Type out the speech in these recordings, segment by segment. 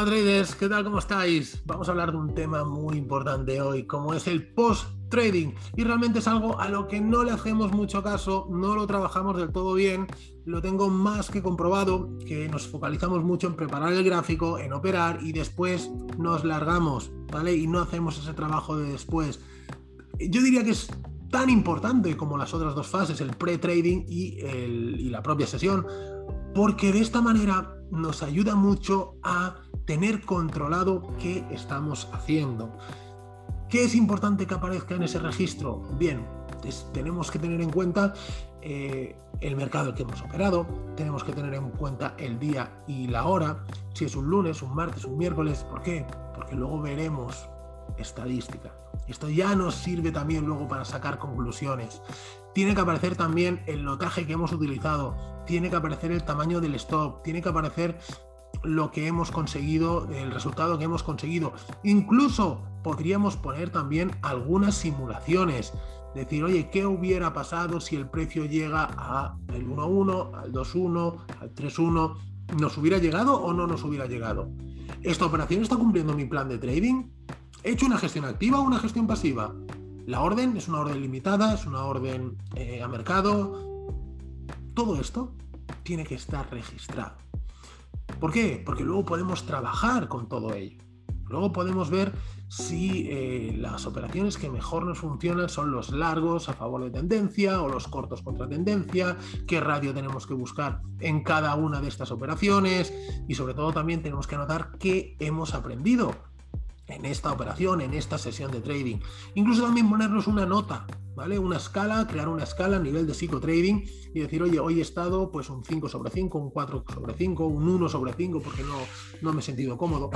Hola traders, ¿qué tal? ¿Cómo estáis? Vamos a hablar de un tema muy importante hoy, como es el post-trading. Y realmente es algo a lo que no le hacemos mucho caso, no lo trabajamos del todo bien, lo tengo más que comprobado, que nos focalizamos mucho en preparar el gráfico, en operar y después nos largamos, ¿vale? Y no hacemos ese trabajo de después. Yo diría que es tan importante como las otras dos fases, el pre-trading y, y la propia sesión, porque de esta manera nos ayuda mucho a tener controlado qué estamos haciendo. ¿Qué es importante que aparezca en ese registro? Bien, tenemos que tener en cuenta eh, el mercado que hemos operado, tenemos que tener en cuenta el día y la hora, si es un lunes, un martes, un miércoles. ¿Por qué? Porque luego veremos estadística. Esto ya nos sirve también luego para sacar conclusiones. Tiene que aparecer también el lotaje que hemos utilizado, tiene que aparecer el tamaño del stop, tiene que aparecer lo que hemos conseguido, el resultado que hemos conseguido. Incluso podríamos poner también algunas simulaciones. Decir, oye, ¿qué hubiera pasado si el precio llega al 1.1, al 2.1, al 3.1? ¿Nos hubiera llegado o no nos hubiera llegado? ¿Esta operación está cumpliendo mi plan de trading? ¿He hecho una gestión activa o una gestión pasiva? La orden es una orden limitada, es una orden eh, a mercado. Todo esto tiene que estar registrado. ¿Por qué? Porque luego podemos trabajar con todo ello. Luego podemos ver si eh, las operaciones que mejor nos funcionan son los largos a favor de tendencia o los cortos contra tendencia, qué radio tenemos que buscar en cada una de estas operaciones y sobre todo también tenemos que anotar qué hemos aprendido en esta operación, en esta sesión de trading. Incluso también ponernos una nota, ¿vale? Una escala, crear una escala a nivel de psicotrading y decir, oye, hoy he estado pues un 5 sobre 5, un 4 sobre 5, un 1 sobre 5 porque no, no me he sentido cómodo.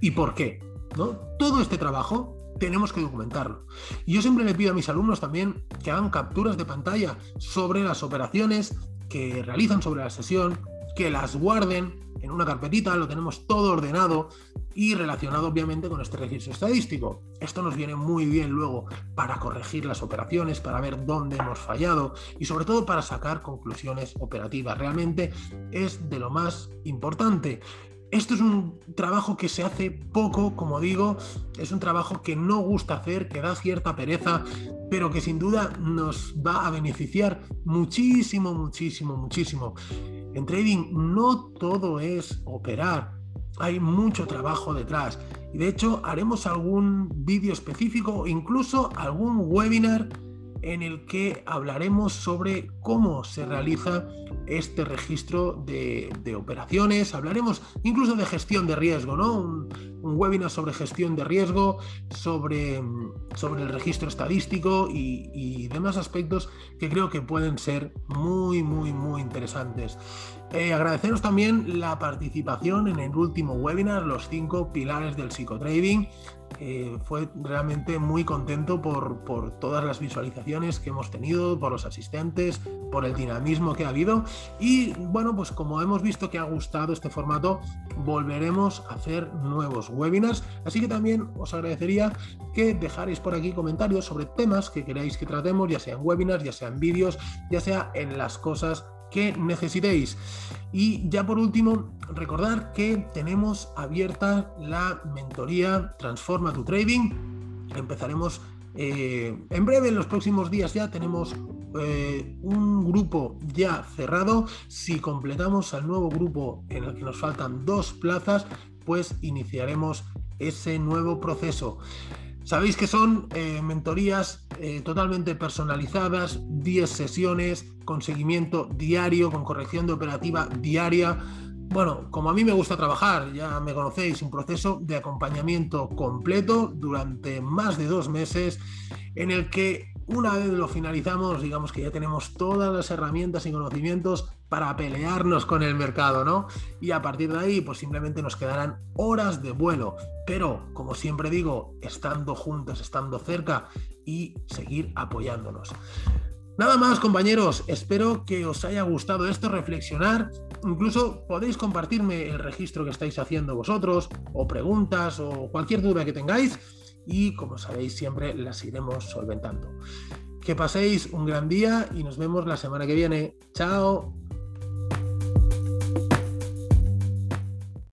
¿Y por qué? ¿No? Todo este trabajo tenemos que documentarlo. Y yo siempre le pido a mis alumnos también que hagan capturas de pantalla sobre las operaciones que realizan sobre la sesión, que las guarden en una carpetita, lo tenemos todo ordenado y relacionado obviamente con este registro estadístico. Esto nos viene muy bien luego para corregir las operaciones, para ver dónde hemos fallado y sobre todo para sacar conclusiones operativas. Realmente es de lo más importante. Esto es un trabajo que se hace poco, como digo, es un trabajo que no gusta hacer, que da cierta pereza, pero que sin duda nos va a beneficiar muchísimo, muchísimo, muchísimo. En trading no todo es operar, hay mucho trabajo detrás. Y de hecho haremos algún vídeo específico, incluso algún webinar en el que hablaremos sobre cómo se realiza este registro de, operaciones. Hablaremos incluso de gestión de riesgo, ¿no? Un, webinar sobre gestión de riesgo, sobre, sobre el registro estadístico y, y, demás aspectos que creo que pueden ser muy, muy, muy interesantes. Eh, agradeceros también la participación en el último webinar, los cinco pilares del psicotrading. Eh, fue realmente muy contento por, por, todas las visualizaciones que hemos tenido, por los asistentes, por el dinamismo que ha habido. Y bueno, pues como hemos visto que ha gustado este formato, volveremos a hacer nuevos webinars. Así que también os agradecería que dejarais por aquí comentarios sobre temas que queráis que tratemos, ya sea en webinars, ya sea en vídeos, ya sea en las cosas que necesitéis. Y ya por último, recordar que tenemos abierta la mentoría Transforma tu Trading. Empezaremos eh, en breve, en los próximos días ya tenemos eh, un grupo ya cerrado. Si completamos al nuevo grupo en el que nos faltan dos plazas, pues iniciaremos ese nuevo proceso. Sabéis que son eh, mentorías eh, totalmente personalizadas, 10 sesiones con seguimiento diario, con corrección de operativa diaria. Bueno, como a mí me gusta trabajar, ya me conocéis, un proceso de acompañamiento completo durante más de dos meses en el que una vez lo finalizamos, digamos que ya tenemos todas las herramientas y conocimientos para pelearnos con el mercado, ¿no? Y a partir de ahí, pues simplemente nos quedarán horas de vuelo. Pero, como siempre digo, estando juntos, estando cerca y seguir apoyándonos. Nada más compañeros, espero que os haya gustado esto, reflexionar, incluso podéis compartirme el registro que estáis haciendo vosotros, o preguntas, o cualquier duda que tengáis y como sabéis siempre las iremos solventando. Que paséis un gran día y nos vemos la semana que viene. Chao.